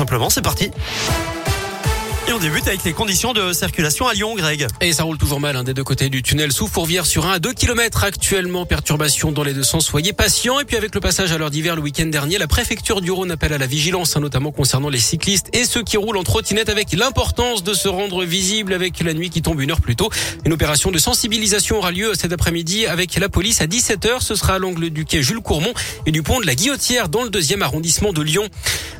simplement. C'est parti. Débute avec les conditions de circulation à Lyon, Greg. Et ça roule toujours mal hein, des deux côtés du tunnel sous Fourvière sur 1 à 2 km actuellement. Perturbation dans les deux sens. Soyez patients. Et puis avec le passage à l'heure d'hiver le week-end dernier, la préfecture du Rhône appelle à la vigilance, hein, notamment concernant les cyclistes et ceux qui roulent en trottinette avec l'importance de se rendre visible avec la nuit qui tombe une heure plus tôt. Une opération de sensibilisation aura lieu cet après-midi avec la police à 17h. Ce sera à l'angle du quai Jules Courmont et du pont de la Guillotière dans le deuxième arrondissement de Lyon.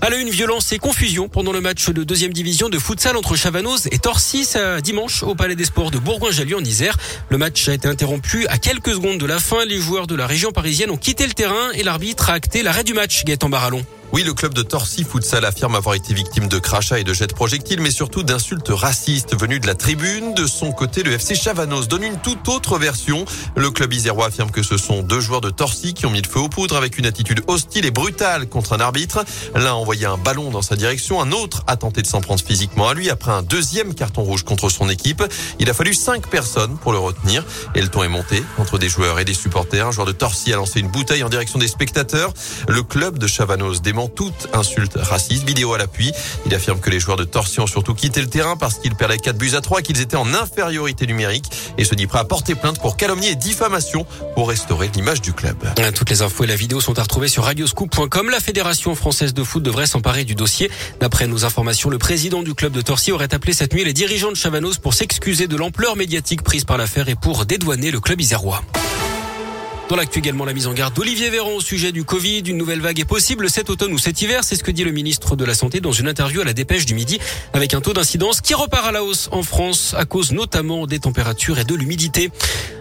À la une, violence et confusion pendant le match de deuxième division de futsal entre Chavanoz et Torcy dimanche au Palais des Sports de Bourgoin-Jallieu en Isère. Le match a été interrompu à quelques secondes de la fin. Les joueurs de la région parisienne ont quitté le terrain et l'arbitre a acté l'arrêt du match. Gaëtan Barallon. Oui, le club de Torcy Futsal affirme avoir été victime de crachats et de jets de projectiles, mais surtout d'insultes racistes venues de la tribune. De son côté, le FC Chavanos donne une toute autre version. Le club isérois affirme que ce sont deux joueurs de Torcy qui ont mis le feu aux poudres avec une attitude hostile et brutale contre un arbitre. L'un a envoyé un ballon dans sa direction, un autre a tenté de s'en prendre physiquement à lui après un deuxième carton rouge contre son équipe. Il a fallu cinq personnes pour le retenir et le ton est monté entre des joueurs et des supporters. Un joueur de Torcy a lancé une bouteille en direction des spectateurs. Le club de Chavanos dément toute insulte raciste. Vidéo à l'appui. Il affirme que les joueurs de Torsion ont surtout quitté le terrain parce qu'ils perdaient 4 buts à 3, qu'ils étaient en infériorité numérique et se dit prêt à porter plainte pour calomnie et diffamation pour restaurer l'image du club. Toutes les infos et la vidéo sont à retrouver sur radioscoop.com. La Fédération française de foot devrait s'emparer du dossier. D'après nos informations, le président du club de Torcy aurait appelé cette nuit les dirigeants de Chavanos pour s'excuser de l'ampleur médiatique prise par l'affaire et pour dédouaner le club isérois. Dans l'actu également, la mise en garde d'Olivier Véran au sujet du Covid. Une nouvelle vague est possible cet automne ou cet hiver. C'est ce que dit le ministre de la Santé dans une interview à la dépêche du midi avec un taux d'incidence qui repart à la hausse en France à cause notamment des températures et de l'humidité.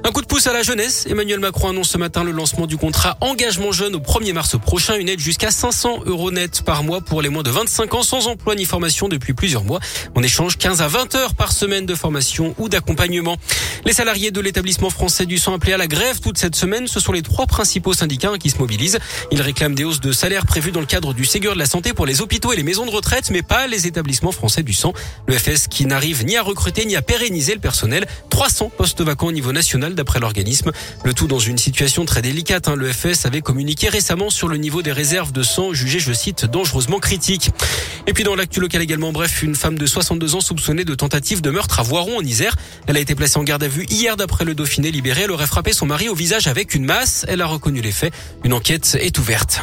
Un coup de pouce à la jeunesse. Emmanuel Macron annonce ce matin le lancement du contrat engagement jeune au 1er mars prochain. Une aide jusqu'à 500 euros net par mois pour les moins de 25 ans sans emploi ni formation depuis plusieurs mois. On échange 15 à 20 heures par semaine de formation ou d'accompagnement. Les salariés de l'établissement français du sang appelés à la grève toute cette semaine. Sont les trois principaux syndicats qui se mobilisent. Ils réclament des hausses de salaire prévues dans le cadre du Ségur de la santé pour les hôpitaux et les maisons de retraite, mais pas les établissements français du sang. Le FS qui n'arrive ni à recruter ni à pérenniser le personnel. 300 postes vacants au niveau national d'après l'organisme. Le tout dans une situation très délicate. Hein. Le FS avait communiqué récemment sur le niveau des réserves de sang jugées, je cite, dangereusement critiques. Et puis dans l'actu local également, bref, une femme de 62 ans soupçonnée de tentative de meurtre à Voiron en Isère. Elle a été placée en garde à vue hier d'après le Dauphiné libéré. Elle aurait frappé son mari au visage avec une Elle a reconnu les faits. Une enquête est ouverte.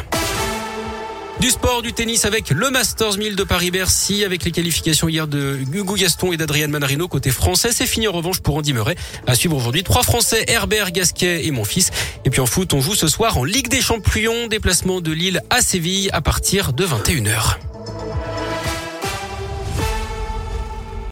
Du sport, du tennis avec le Masters 1000 de Paris-Bercy avec les qualifications hier de Hugo Gaston et d'Adrian Manarino côté français. C'est fini en revanche pour Andy Murray. À suivre aujourd'hui trois Français, Herbert, Gasquet et mon fils. Et puis en foot, on joue ce soir en Ligue des Champions. Déplacement de Lille à Séville à partir de 21h.